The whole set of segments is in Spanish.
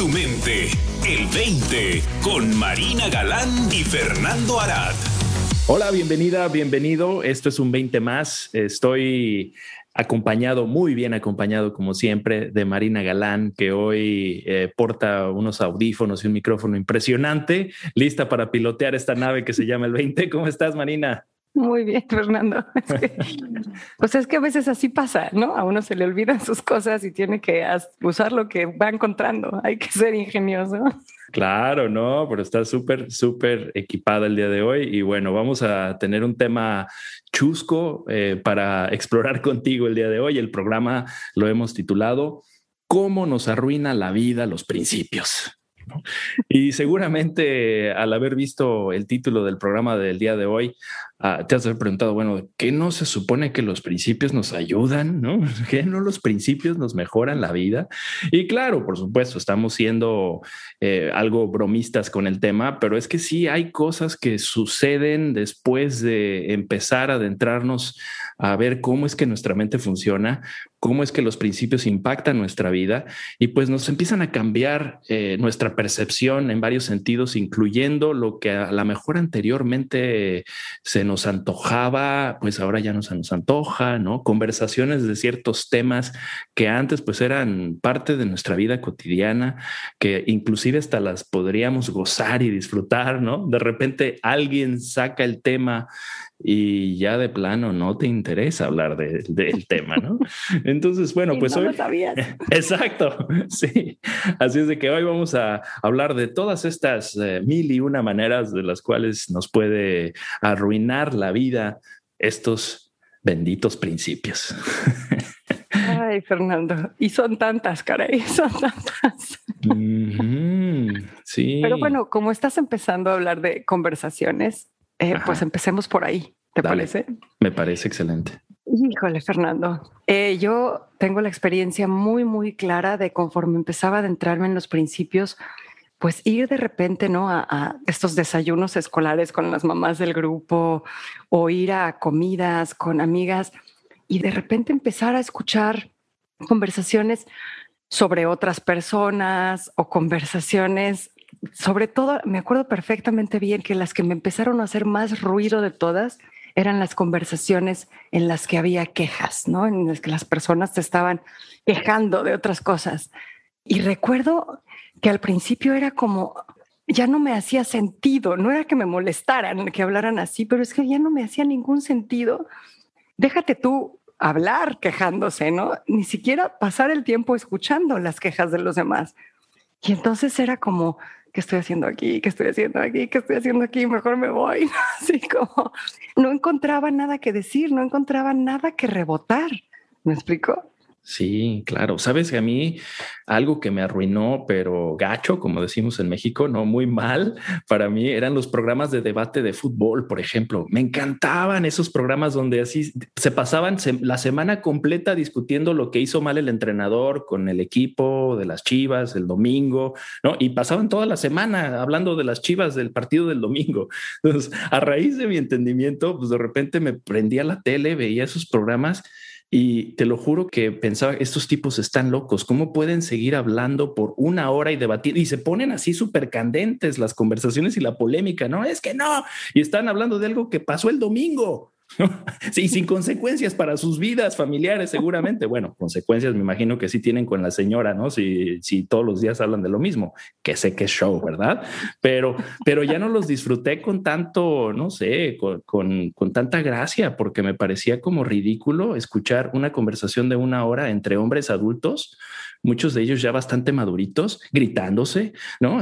tu mente. El 20 con Marina Galán y Fernando Arad. Hola, bienvenida, bienvenido. Esto es un 20 más. Estoy acompañado, muy bien acompañado como siempre, de Marina Galán, que hoy eh, porta unos audífonos y un micrófono impresionante, lista para pilotear esta nave que se llama el 20. ¿Cómo estás, Marina? Muy bien, Fernando. pues es que a veces así pasa, ¿no? A uno se le olvidan sus cosas y tiene que usar lo que va encontrando. Hay que ser ingenioso. Claro, no, pero está súper, súper equipada el día de hoy. Y bueno, vamos a tener un tema chusco eh, para explorar contigo el día de hoy. El programa lo hemos titulado ¿Cómo nos arruina la vida los principios? Y seguramente al haber visto el título del programa del día de hoy, Ah, te has preguntado, bueno, ¿qué no se supone que los principios nos ayudan? ¿No? ¿Qué no los principios nos mejoran la vida? Y claro, por supuesto, estamos siendo eh, algo bromistas con el tema, pero es que sí hay cosas que suceden después de empezar a adentrarnos a ver cómo es que nuestra mente funciona, cómo es que los principios impactan nuestra vida y pues nos empiezan a cambiar eh, nuestra percepción en varios sentidos, incluyendo lo que a lo mejor anteriormente se nos antojaba, pues ahora ya no se nos antoja, ¿no? Conversaciones de ciertos temas que antes pues eran parte de nuestra vida cotidiana, que inclusive hasta las podríamos gozar y disfrutar, ¿no? De repente alguien saca el tema y ya de plano no te interesa hablar del tema, ¿no? Entonces, bueno, pues no hoy... Lo sabías. Exacto, sí. Así es de que hoy vamos a hablar de todas estas eh, mil y una maneras de las cuales nos puede arruinar la vida estos benditos principios. Ay, Fernando, y son tantas, caray, son tantas. sí. Pero bueno, como estás empezando a hablar de conversaciones, eh, pues empecemos por ahí, ¿te parece? Me parece excelente. Híjole, Fernando. Eh, yo tengo la experiencia muy, muy clara de conforme empezaba a adentrarme en los principios, pues ir de repente, ¿no? A, estos desayunos escolares con las mamás del grupo o ir a comidas con amigas y de repente empezar a escuchar conversaciones sobre otras personas o conversaciones sobre todo, me acuerdo perfectamente bien que las que me empezaron a hacer más ruido de todas eran las conversaciones en las que había quejas, ¿no? En las que las personas se estaban quejando de otras cosas. Y recuerdo que al principio era como, ya no me hacía sentido, no era que me molestaran, que hablaran así, pero es que ya no me hacía ningún sentido. Déjate tú hablar quejándose, ¿no? Ni siquiera pasar el tiempo escuchando las quejas de los demás. Y entonces era como, ¿qué estoy haciendo aquí? ¿Qué estoy haciendo aquí? ¿Qué estoy haciendo aquí? Mejor me voy. Así como no encontraba nada que decir, no encontraba nada que rebotar. ¿Me explico? Sí, claro. Sabes que a mí algo que me arruinó, pero gacho, como decimos en México, no muy mal, para mí eran los programas de debate de fútbol, por ejemplo. Me encantaban esos programas donde así se pasaban la semana completa discutiendo lo que hizo mal el entrenador con el equipo de las Chivas el domingo, ¿no? Y pasaban toda la semana hablando de las Chivas del partido del domingo. Entonces, a raíz de mi entendimiento, pues de repente me prendía la tele, veía esos programas y te lo juro que pensaba, estos tipos están locos, ¿cómo pueden seguir hablando por una hora y debatir? Y se ponen así súper candentes las conversaciones y la polémica, ¿no? Es que no, y están hablando de algo que pasó el domingo. sí, sin consecuencias para sus vidas familiares, seguramente. Bueno, consecuencias me imagino que sí tienen con la señora, ¿no? Si, si todos los días hablan de lo mismo, que sé que show, ¿verdad? Pero, pero ya no los disfruté con tanto, no sé, con, con tanta gracia, porque me parecía como ridículo escuchar una conversación de una hora entre hombres adultos muchos de ellos ya bastante maduritos, gritándose, ¿no?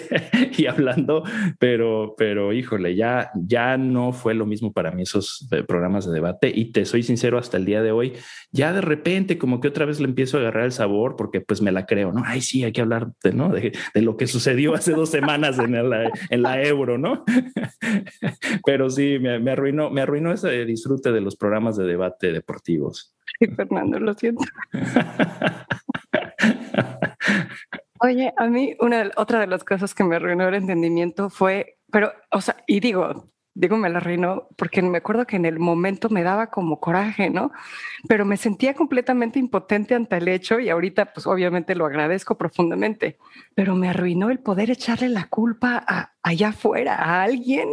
y hablando, pero, pero híjole, ya, ya no fue lo mismo para mí esos eh, programas de debate y te soy sincero hasta el día de hoy, ya de repente como que otra vez le empiezo a agarrar el sabor porque pues me la creo, ¿no? Ay, sí, hay que hablar de, ¿no? de, lo que sucedió hace dos semanas en la, en la euro, ¿no? pero sí, me, me arruinó, me arruinó ese disfrute de los programas de debate deportivos. Sí, Fernando, lo siento. Oye, a mí una otra de las cosas que me arruinó el entendimiento fue, pero, o sea, y digo, digo me la arruinó porque me acuerdo que en el momento me daba como coraje, ¿no? Pero me sentía completamente impotente ante el hecho y ahorita pues obviamente lo agradezco profundamente, pero me arruinó el poder echarle la culpa a, allá afuera, a alguien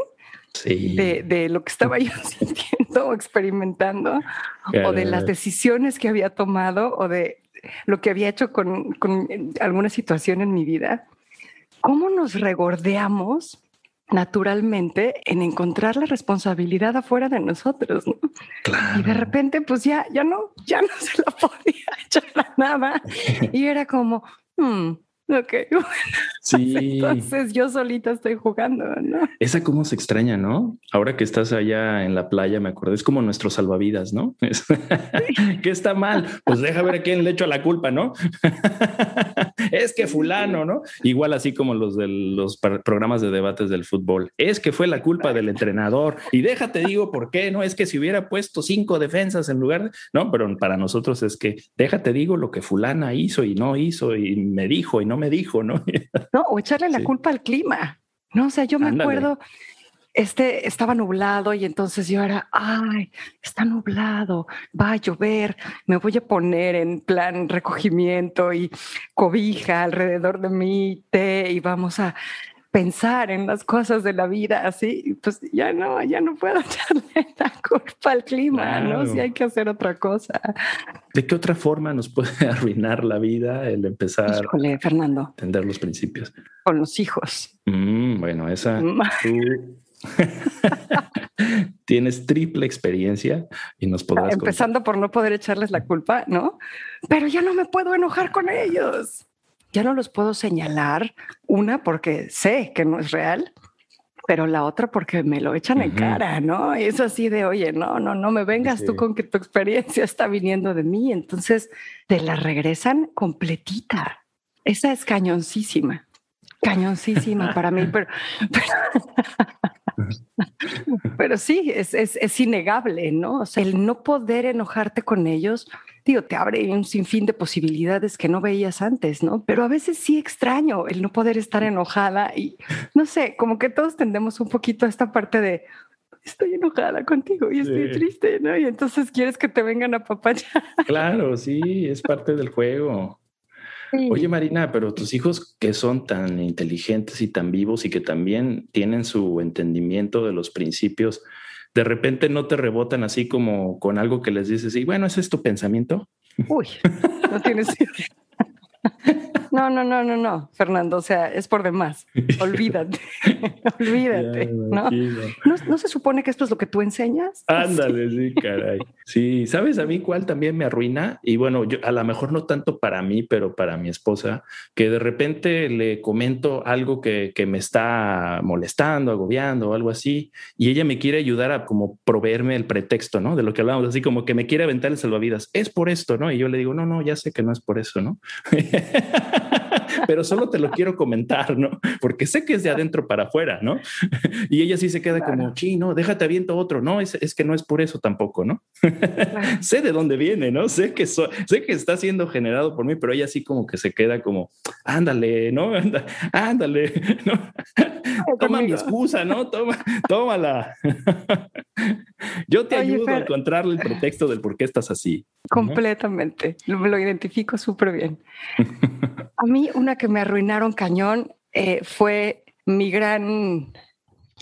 de, lo que estaba yo sintiendo o experimentando, o de las decisiones que había tomado, o de lo que había hecho con, con alguna situación en mi vida. ¿Cómo nos regordeamos naturalmente en encontrar la responsabilidad afuera de nosotros. Y de repente, pues ya, ya no, ya no se la podía echar a nada. Y era como, hmm, Ok, Sí. Entonces yo solita estoy jugando, ¿no? Esa cómo se extraña, ¿no? Ahora que estás allá en la playa, me acuerdo, es como nuestro salvavidas, ¿no? ¿Qué está mal? Pues deja ver a quién le echo la culpa, ¿no? es que fulano, ¿no? Igual así como los de los programas de debates del fútbol. Es que fue la culpa del entrenador. Y déjate digo por qué, ¿no? Es que si hubiera puesto cinco defensas en lugar, no, pero para nosotros es que déjate digo lo que fulana hizo y no hizo y me dijo y no me dijo, ¿no? no, o echarle la culpa al clima, ¿no? O sea, yo me acuerdo, este estaba nublado y entonces yo era, ay, está nublado, va a llover, me voy a poner en plan recogimiento y cobija alrededor de mí, té y vamos a pensar en las cosas de la vida así, pues ya no, ya no puedo echarle la culpa al clima, ¿no? Si hay que hacer otra cosa. ¿De qué otra forma nos puede arruinar la vida el empezar Fernando. a entender los principios? Con los hijos. Mm, bueno, esa mm. tienes triple experiencia y nos podrás empezando por no poder echarles la culpa, ¿no? Pero ya no me puedo enojar con ellos ya no los puedo señalar, una porque sé que no es real, pero la otra porque me lo echan en cara, ¿no? Y es así de, oye, no, no, no me vengas tú con que tu experiencia está viniendo de mí. Entonces te la regresan completita. Esa es cañoncísima, cañoncísima para mí, pero, pero, sí, es, es, es, innegable, ¿no? O sea, el no poder enojarte con ellos te abre un sinfín de posibilidades que no veías antes, ¿no? Pero a veces sí extraño el no poder estar enojada y no sé, como que todos tendemos un poquito a esta parte de estoy enojada contigo y estoy triste, ¿no? Y entonces quieres que te vengan a papachar. Claro, sí, es parte del juego. Oye, Marina, pero tus hijos que son tan inteligentes y tan vivos y que también tienen su entendimiento de los principios, de repente no te rebotan así como con algo que les dices, y bueno, ese es tu pensamiento. Uy, no tienes No, no, no, no, no, Fernando, o sea, es por demás. Olvídate, olvídate. ¿no? ¿no? se supone que esto es lo que tú enseñas? Ándale, sí, caray. Sí, ¿sabes a mí cuál también me arruina? Y bueno, yo a lo mejor no tanto para mí, pero para mi esposa, que de repente le comento algo que, que me está molestando, agobiando o algo así, y ella me quiere ayudar a como proveerme el pretexto, ¿no? De lo que hablamos, así como que me quiere aventar el salvavidas. Es por esto, ¿no? Y yo le digo, no, no, ya sé que no es por eso, ¿no? pero solo te lo quiero comentar, ¿no? Porque sé que es de adentro para afuera, ¿no? Y ella sí se queda como, sí, no, déjate aviento otro, no, es, es que no es por eso tampoco, ¿no? sé de dónde viene, ¿no? Sé que, sé que está siendo generado por mí, pero ella sí como que se queda como, ándale, ¿no? Ándale, ¿no? Toma mi excusa, ¿no? Toma, tómala. Yo te ayudo a encontrarle el pretexto del por qué estás así. Completamente. Lo, lo identifico súper bien. A mí una que me arruinaron cañón eh, fue mi gran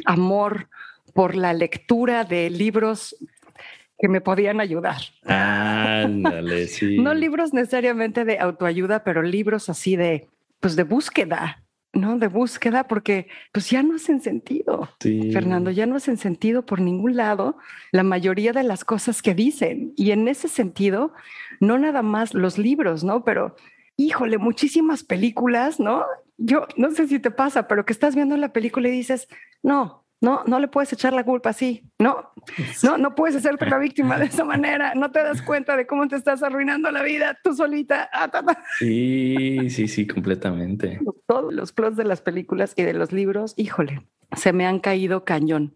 amor por la lectura de libros que me podían ayudar. Ándale, sí. no libros necesariamente de autoayuda, pero libros así de, pues de búsqueda, ¿no? De búsqueda, porque pues ya no hacen sentido, Fernando, ya no hacen sentido por ningún lado la mayoría de las cosas que dicen. Y en ese sentido, no nada más los libros, ¿no? Pero híjole, muchísimas películas, ¿no? Yo no sé si te pasa, pero que estás viendo la película y dices, no, no, no le puedes echar la culpa así. No, no, no puedes hacerte la víctima de esa manera. No te das cuenta de cómo te estás arruinando la vida tú solita. Ah, sí, sí, sí, completamente. Todos los plots de las películas y de los libros, híjole, se me han caído cañón.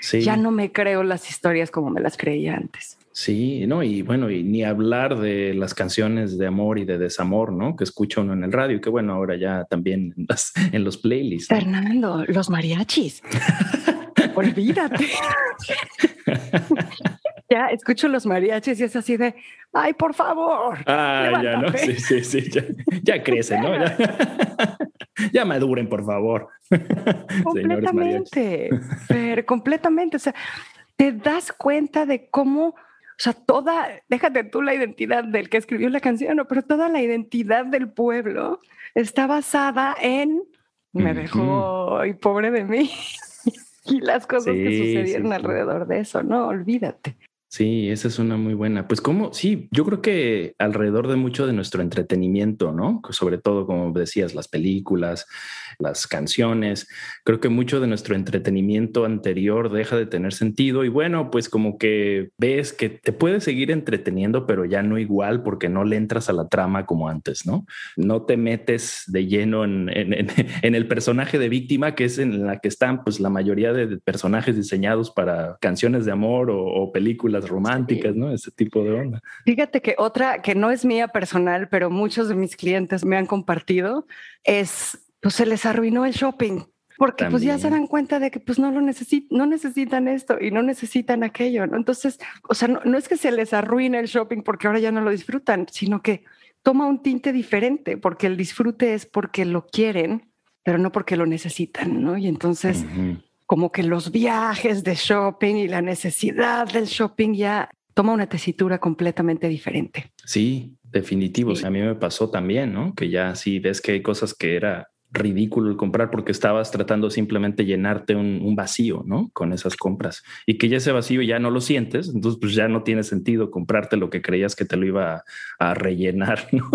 Sí. Ya no me creo las historias como me las creía antes. Sí, no, y bueno, y ni hablar de las canciones de amor y de desamor, ¿no? Que escucha uno en el radio, que bueno, ahora ya también en, los playlists. Fernando, los mariachis. olvídate. ya escucho los mariachis y es así de, ay, por favor. Ah, ya, ¿no? Sí, sí, sí, ya, crecen, ¿no? Ya, maduren, por favor. Completamente, pero completamente. O sea, te das cuenta de cómo, sea, toda, déjate tú la identidad del que escribió la canción, no, pero toda la identidad del pueblo está basada en me dejó y pobre de mí y las cosas que sucedieron alrededor de eso, no, olvídate. Sí, esa es una muy buena. Pues como, sí, yo creo que alrededor de mucho de nuestro entretenimiento, ¿no? Sobre todo, como decías, las películas, las canciones, creo que mucho de nuestro entretenimiento anterior deja de tener sentido y bueno, pues como que ves que te puedes seguir entreteniendo, pero ya no igual porque no le entras a la trama como antes, ¿no? No te metes de lleno en, en el personaje de víctima, que es en la que están pues la mayoría de personajes diseñados para canciones de amor o películas románticas, ¿no? Ese tipo de onda. Fíjate que otra que no es mía personal, pero muchos de mis clientes me han compartido, es, pues se les arruinó el shopping. Porque pues ya se dan cuenta de que pues no lo necesitan, no necesitan esto y no necesitan aquello, ¿no? Entonces, o sea, no, no es que se les arruine el shopping porque ahora ya no lo disfrutan, sino que toma un tinte diferente, porque el disfrute es porque lo quieren, pero no porque lo necesitan, ¿no? Y entonces como que los viajes de shopping y la necesidad del shopping ya toma una tesitura completamente diferente. Sí, definitivo. A mí me pasó también, ¿no? Que ya sí ves que hay cosas que era ridículo el comprar porque estabas tratando simplemente llenarte un, vacío, ¿no? Con esas compras y que ya ese vacío ya no lo sientes, entonces pues ya no tiene sentido comprarte lo que creías que te lo iba a, rellenar, ¿no?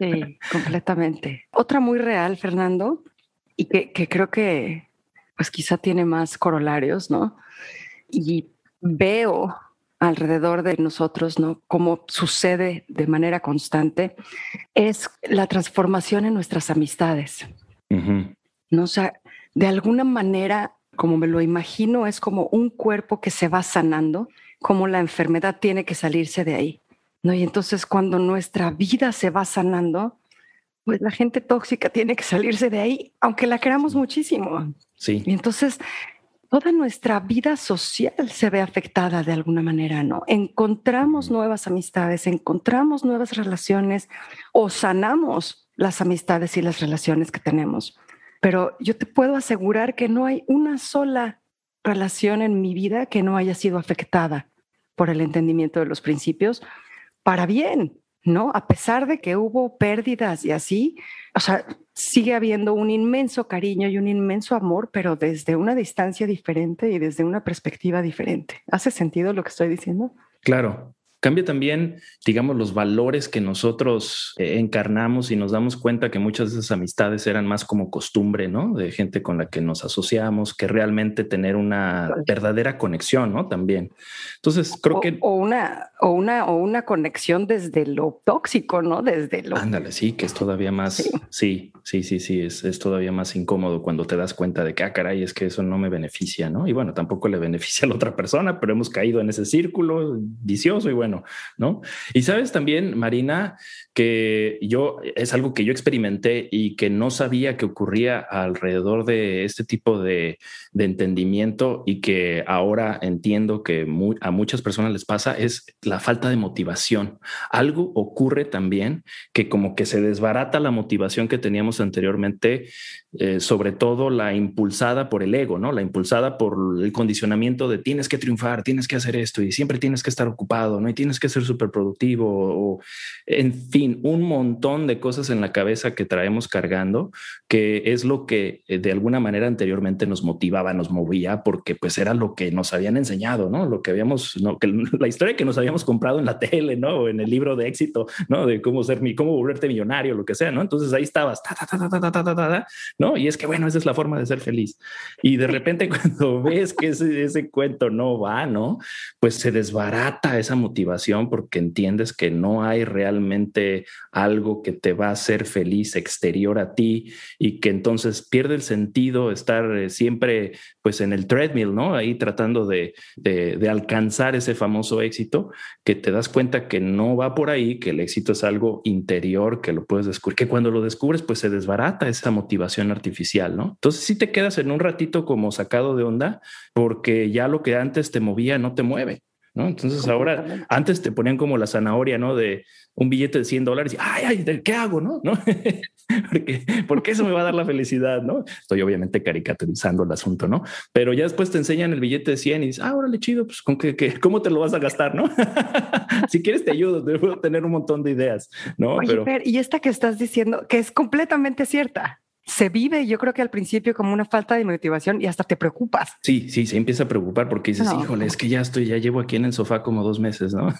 Sí, completamente. Otra muy real, Fernando, y que, que creo que pues quizá tiene más corolarios, ¿no? Y veo alrededor de nosotros, ¿no? Cómo sucede de manera constante, es la transformación en nuestras amistades. ¿No? O sea, de alguna manera, como me lo imagino, es como un cuerpo que se va sanando, como la enfermedad tiene que salirse de ahí. ¿no? Y entonces cuando nuestra vida se va sanando, pues la gente tóxica tiene que salirse de ahí, aunque la queramos muchísimo. Sí. Y entonces toda nuestra vida social se ve afectada de alguna manera, ¿no? Encontramos nuevas amistades, encontramos nuevas relaciones o sanamos las amistades y las relaciones que tenemos. Pero yo te puedo asegurar que no hay una sola relación en mi vida que no haya sido afectada por el entendimiento de los principios para bien. ¿No? A pesar de que hubo pérdidas y así, o sea, sigue habiendo un inmenso cariño y un inmenso amor, pero desde una distancia diferente y desde una perspectiva diferente. ¿Hace sentido lo que estoy diciendo? Claro, Cambia también, digamos, los valores que nosotros eh, encarnamos y nos damos cuenta que muchas de esas amistades eran más como costumbre, ¿no? De gente con la que nos asociamos, que realmente tener una verdadera conexión, ¿no? También. Entonces, creo que... O una, o, una, o una conexión desde lo tóxico, ¿no? Desde lo... Ándale, sí, que es todavía más... Sí, sí, sí, sí, es, es, todavía más incómodo cuando te das cuenta de que, ah, caray, es que eso no me beneficia, ¿no? Y bueno, tampoco le beneficia a la otra persona, pero hemos caído en ese círculo vicioso y bueno ¿no? Y sabes también, Marina, que yo es algo que yo experimenté y que no sabía que ocurría alrededor de este tipo de, entendimiento y que ahora entiendo que a muchas personas les pasa es la falta de motivación. Algo ocurre también que como que se desbarata la motivación que teníamos anteriormente, eh, sobre todo la impulsada por el ego, ¿no? La impulsada por el condicionamiento de tienes que triunfar, tienes que hacer esto y siempre tienes que estar ocupado, ¿no? Y tienes que ser súper productivo o, en fin, un montón de cosas en la cabeza que traemos cargando, que es lo que eh, de alguna manera anteriormente nos motivaba, nos movía, porque pues era lo que nos habían enseñado, ¿no? Lo que habíamos, ¿no? que la historia que nos habíamos comprado en la tele, ¿no? O en el libro de éxito, ¿no? De cómo ser, cómo volverte millonario, lo que sea, ¿no? Entonces ahí estabas, ¿no? Y es que, bueno, esa es la forma de ser feliz. Y de repente cuando ves que ese, ese cuento no va, ¿no? Pues se desbarata esa motivación porque entiendes que no hay realmente algo que te va a hacer feliz exterior a ti y que entonces pierde el sentido estar eh, siempre pues en el treadmill, ¿no? Ahí tratando de, de, alcanzar ese famoso éxito, que te das cuenta que no va por ahí, que el éxito es algo interior, que lo puedes descubrir, que cuando lo descubres, pues se desbarata esa motivación artificial, ¿no? Entonces si te quedas en un ratito como sacado de onda, porque ya lo que antes te movía no te mueve. ¿No? Entonces ahora, antes te ponían como la zanahoria, ¿no? De un billete de 100 dólares y, ay, ay, ¿qué hago? ¿No? ¿No? porque, porque eso me va a dar la felicidad, ¿no? Estoy obviamente caricaturizando el asunto, ¿no? Pero ya después te enseñan el billete de 100 y dices, ah, órale, chido, pues ¿con qué, qué, ¿cómo te lo vas a gastar, no? si quieres te ayudo, te puedo tener un montón de ideas, ¿no? Oye, Pero... y esta que estás diciendo, que es completamente cierta se vive, yo creo que al principio como una falta de motivación y hasta te preocupas. Sí, sí, se empieza a preocupar porque dices, híjole, es que ya estoy, ya llevo aquí en el sofá como dos meses, ¿no?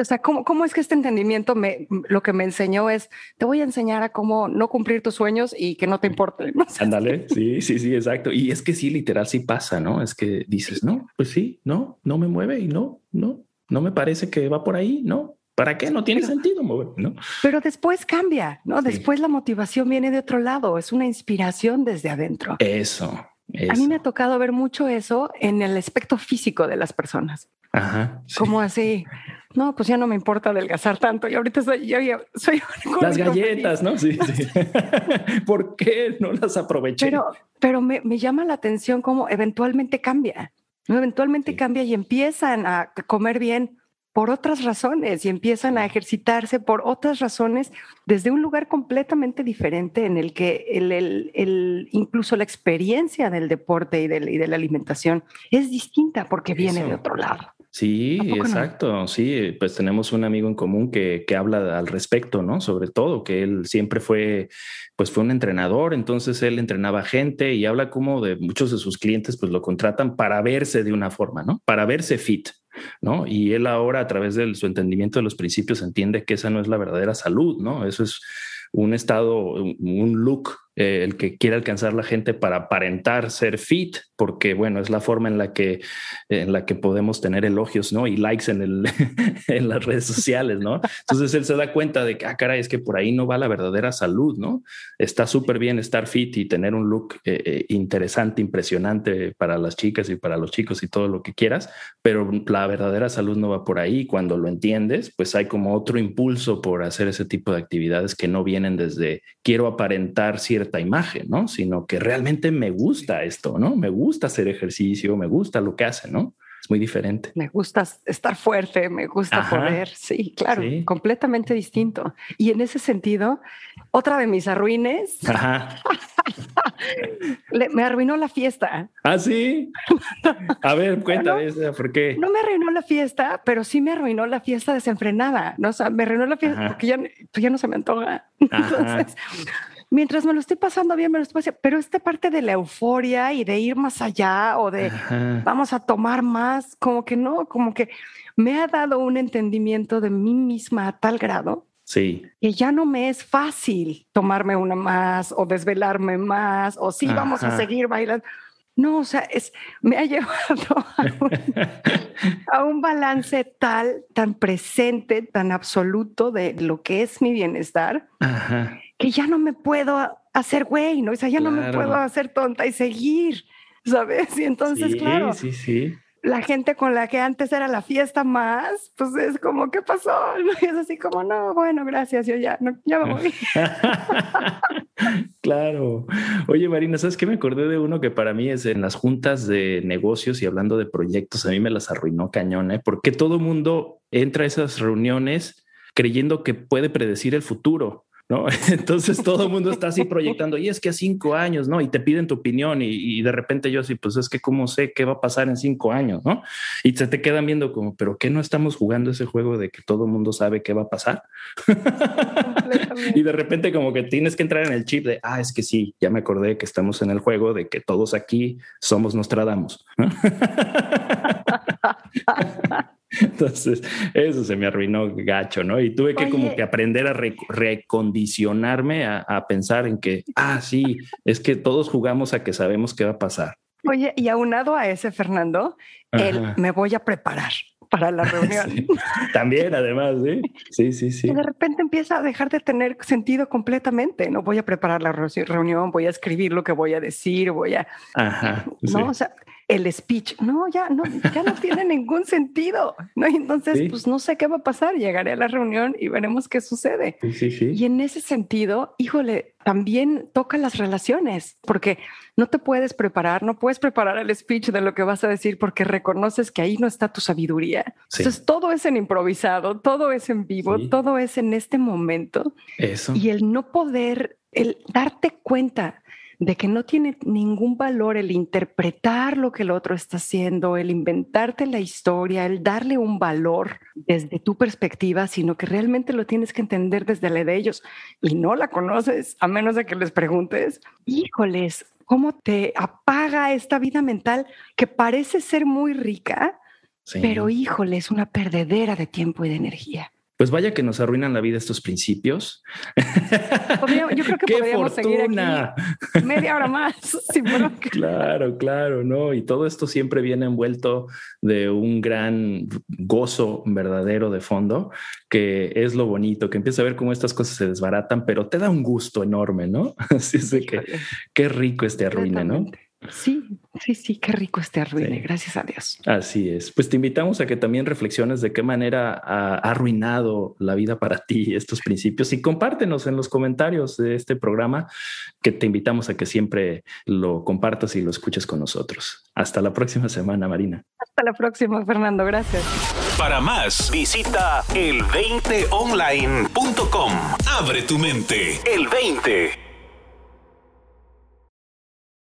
o sea, ¿cómo, ¿cómo, es que este entendimiento me, lo que me enseñó es, te voy a enseñar a cómo no cumplir tus sueños y que no te importe. Ándale, sí, sí, sí, exacto. Y es que sí, literal, sí pasa, ¿no? Es que dices, no, pues sí, no, no me mueve y no, no, no me parece que va por ahí, no, ¿Para qué? No tiene sentido mover, ¿no? Pero después cambia, ¿no? Después la motivación viene de otro lado, es una inspiración desde adentro. Eso, A mí me ha tocado ver mucho eso en el aspecto físico de las personas. Ajá. Como así, no, pues ya no me importa adelgazar tanto y ahorita soy, yo soy las galletas, ¿no? Sí, sí. ¿Por qué no las aproveché? Pero, pero me, me llama la atención cómo eventualmente cambia. Eventualmente cambia y empiezan a comer bien por otras razones y empiezan a ejercitarse por otras razones desde un lugar completamente diferente en el que el, el, incluso la experiencia del deporte y de, y de, la alimentación es distinta porque viene de otro lado. Sí, exacto. Sí, pues tenemos un amigo en común que, que, habla al respecto, ¿no? Sobre todo que él siempre fue, pues fue un entrenador, entonces él entrenaba gente y habla como de muchos de sus clientes, pues lo contratan para verse de una forma, ¿no? Para verse fit. ¿No? Y él ahora a través de su entendimiento de los principios entiende que esa no es la verdadera salud, ¿no? Eso es un estado, un look eh, el que quiere alcanzar la gente para aparentar ser fit, porque bueno, es la forma en la que, en la que podemos tener elogios, ¿no? Y likes en, el, en las redes sociales, ¿no? Entonces él se da cuenta de que, ah, caray, es que por ahí no va la verdadera salud, ¿no? Está súper bien estar fit y tener un look eh, eh, interesante, impresionante para las chicas y para los chicos y todo lo que quieras, pero la verdadera salud no va por ahí. Cuando lo entiendes, pues hay como otro impulso por hacer ese tipo de actividades que no vienen desde quiero aparentar cierta imagen, ¿no? Sino que realmente me gusta esto, ¿no? Me gusta hacer ejercicio, me gusta lo que hace, ¿no? Es muy diferente. Me gusta estar fuerte, me gusta poder. Sí, claro, completamente distinto. Y en ese sentido, otra de mis arruines me arruinó la fiesta. Ah, sí. A ver, cuéntame, ¿por qué? No me arruinó la fiesta, pero sí me arruinó la fiesta desenfrenada. ¿no? O sea, me arruinó la fiesta porque ya, pues ya no se me antoja. Entonces, mientras me lo estoy pasando bien, me lo estoy pasando, pero esta parte de la euforia y de ir más allá o de vamos a tomar más, como que no, como que me ha dado un entendimiento de mí misma a tal grado Sí. Que ya no me es fácil tomarme una más o desvelarme más o sí, vamos a seguir bailando. No, o sea, es, me ha llevado a un, balance tal, tan presente, tan absoluto de lo que es mi bienestar, que ya no me puedo hacer güey, ¿no? O sea, ya no me puedo hacer tonta y seguir, ¿sabes? Y entonces, claro. Sí, sí la gente con la que antes era la fiesta más, pues es como, ¿qué pasó? Y es así como, no, bueno, gracias, yo ya, no, ya me voy. claro. Oye, Marina, ¿sabes qué? Me acordé de uno que para mí es en las juntas de negocios y hablando de proyectos, a mí me las arruinó cañón, ¿eh? porque todo mundo entra a esas reuniones creyendo que puede predecir el futuro. ¿No? Entonces todo el mundo está así proyectando, y es que a cinco años, ¿no? Y te piden tu opinión y, de repente yo así, pues es que cómo sé qué va a pasar en cinco años, ¿no? Y se te quedan viendo como, pero ¿qué no estamos jugando ese juego de que todo el mundo sabe qué va a pasar? y de repente como que tienes que entrar en el chip de, ah, es que sí, ya me acordé que estamos en el juego de que todos aquí somos Nostradamus. ¿no? Entonces, eso se me arruinó gacho, ¿no? Y tuve que como que aprender a recondicionarme a, pensar en que, ah, sí, es que todos jugamos a que sabemos qué va a pasar. Oye, y aunado a ese, Fernando, el me voy a preparar para la reunión. También, además, ¿sí? Sí, sí, sí. Y de repente empieza a dejar de tener sentido completamente. No voy a preparar la reunión, voy a escribir lo que voy a decir, voy a... Ajá. No, o sea, el speech. No, ya no, ya no tiene ningún sentido. ¿no? entonces, pues no sé qué va a pasar. Llegaré a la reunión y veremos qué sucede. y en ese sentido, híjole, también toca las relaciones, porque no te puedes preparar, no puedes preparar el speech de lo que vas a decir porque reconoces que ahí no está tu sabiduría. Entonces, todo es en improvisado, todo es en vivo, todo es en este momento. Eso. Y el no poder, el darte cuenta de que no tiene ningún valor el interpretar lo que el otro está haciendo, el inventarte la historia, el darle un valor desde tu perspectiva, sino que realmente lo tienes que entender desde la de ellos y no la conoces a menos de que les preguntes. Híjoles, ¿cómo te apaga esta vida mental que parece ser muy rica? Pero híjole, es una perdedera de tiempo y de energía. Pues vaya que nos arruinan la vida estos principios. yo creo que podríamos seguir aquí media hora más. claro, claro, no. Y todo esto siempre viene envuelto de un gran gozo verdadero de fondo, que es lo bonito, que empieza a ver cómo estas cosas se desbaratan, pero te da un gusto enorme, ¿no? Así es de que qué rico este arruine, ¿no? Sí, sí, sí, qué rico este arruine, gracias a Dios. Así es. Pues te invitamos a que también reflexiones de qué manera ha arruinado la vida para ti estos principios y compártenos en los comentarios de este programa que te invitamos a que siempre lo compartas y lo escuches con nosotros. Hasta la próxima semana, Marina. Hasta la próxima, Fernando. Gracias. Para más, visita el20online.com. Abre tu mente. El 20.